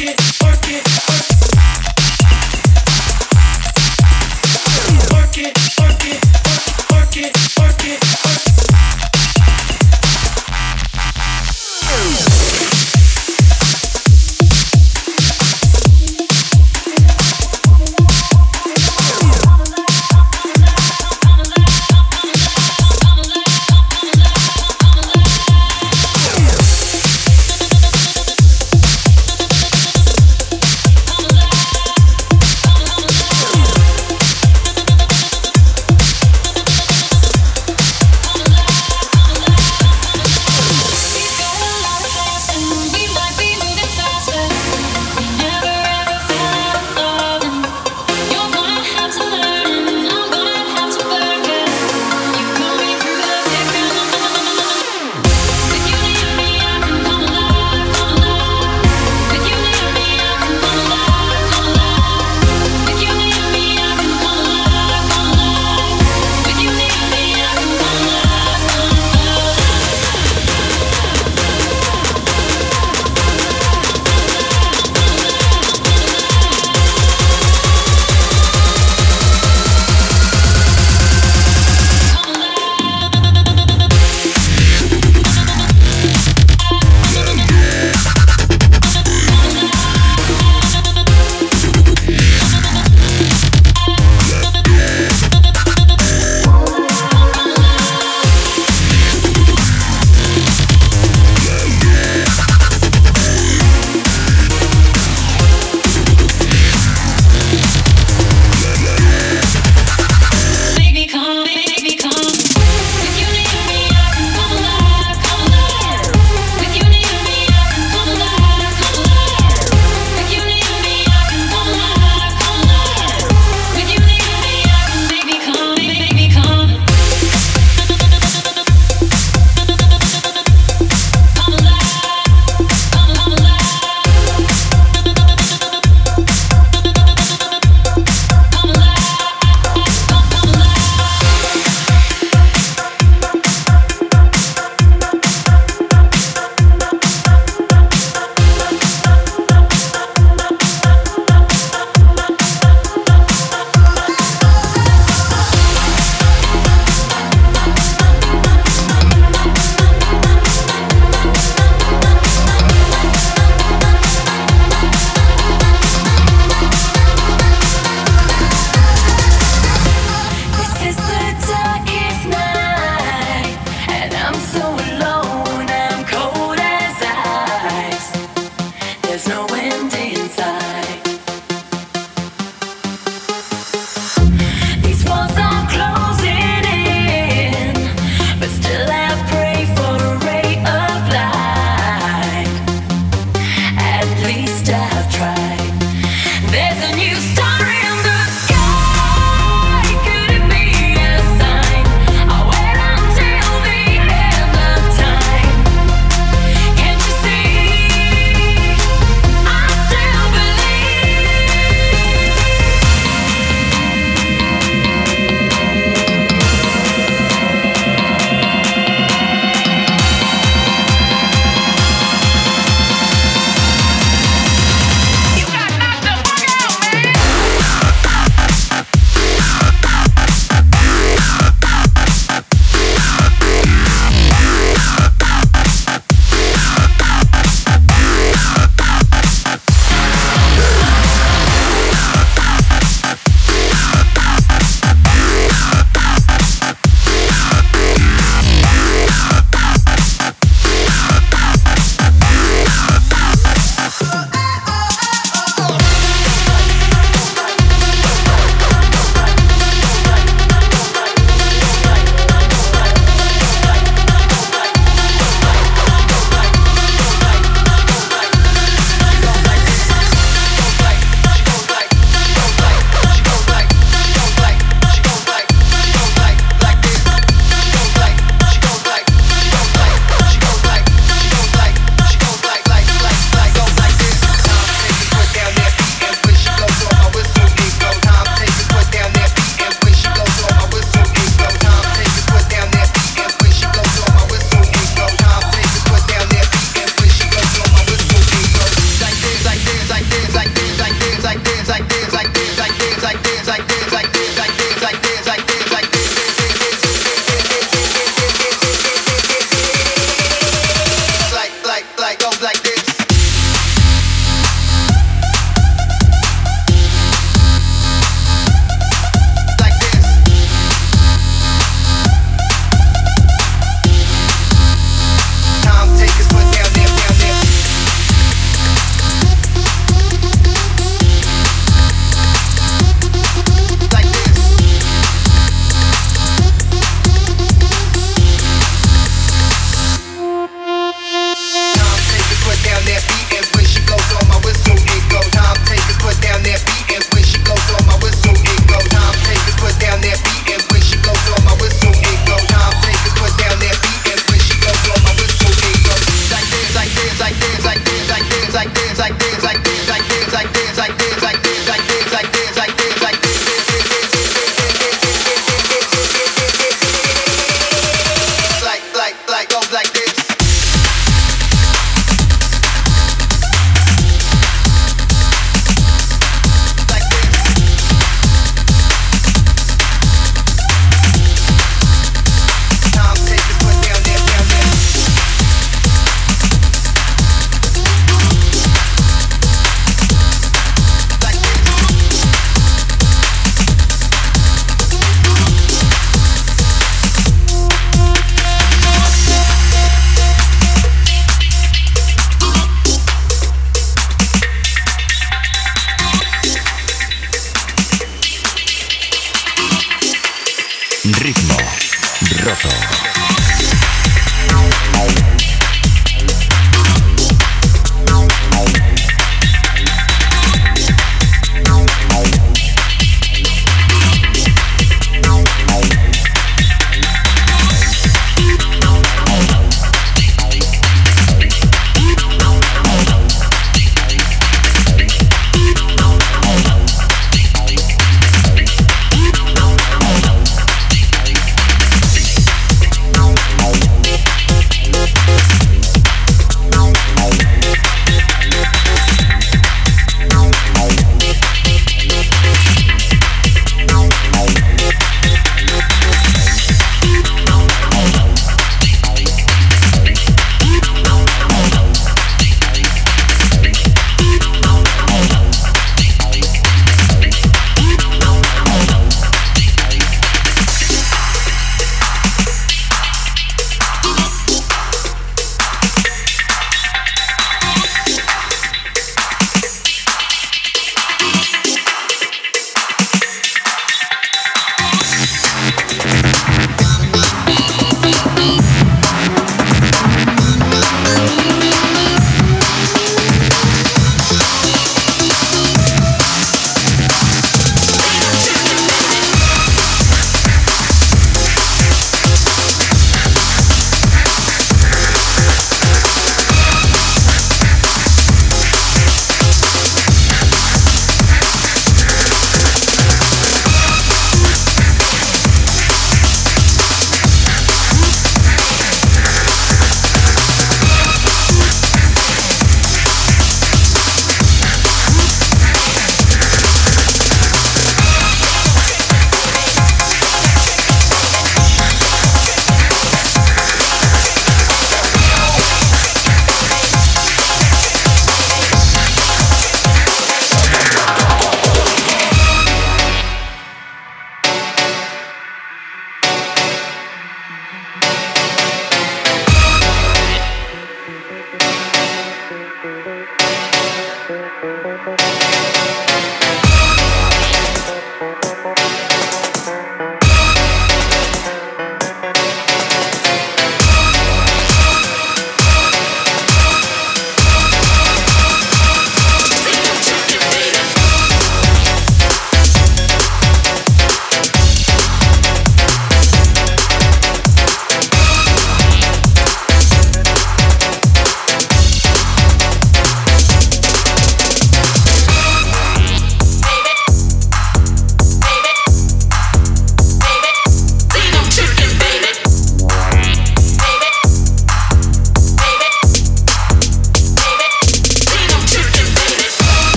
it, work it, work it.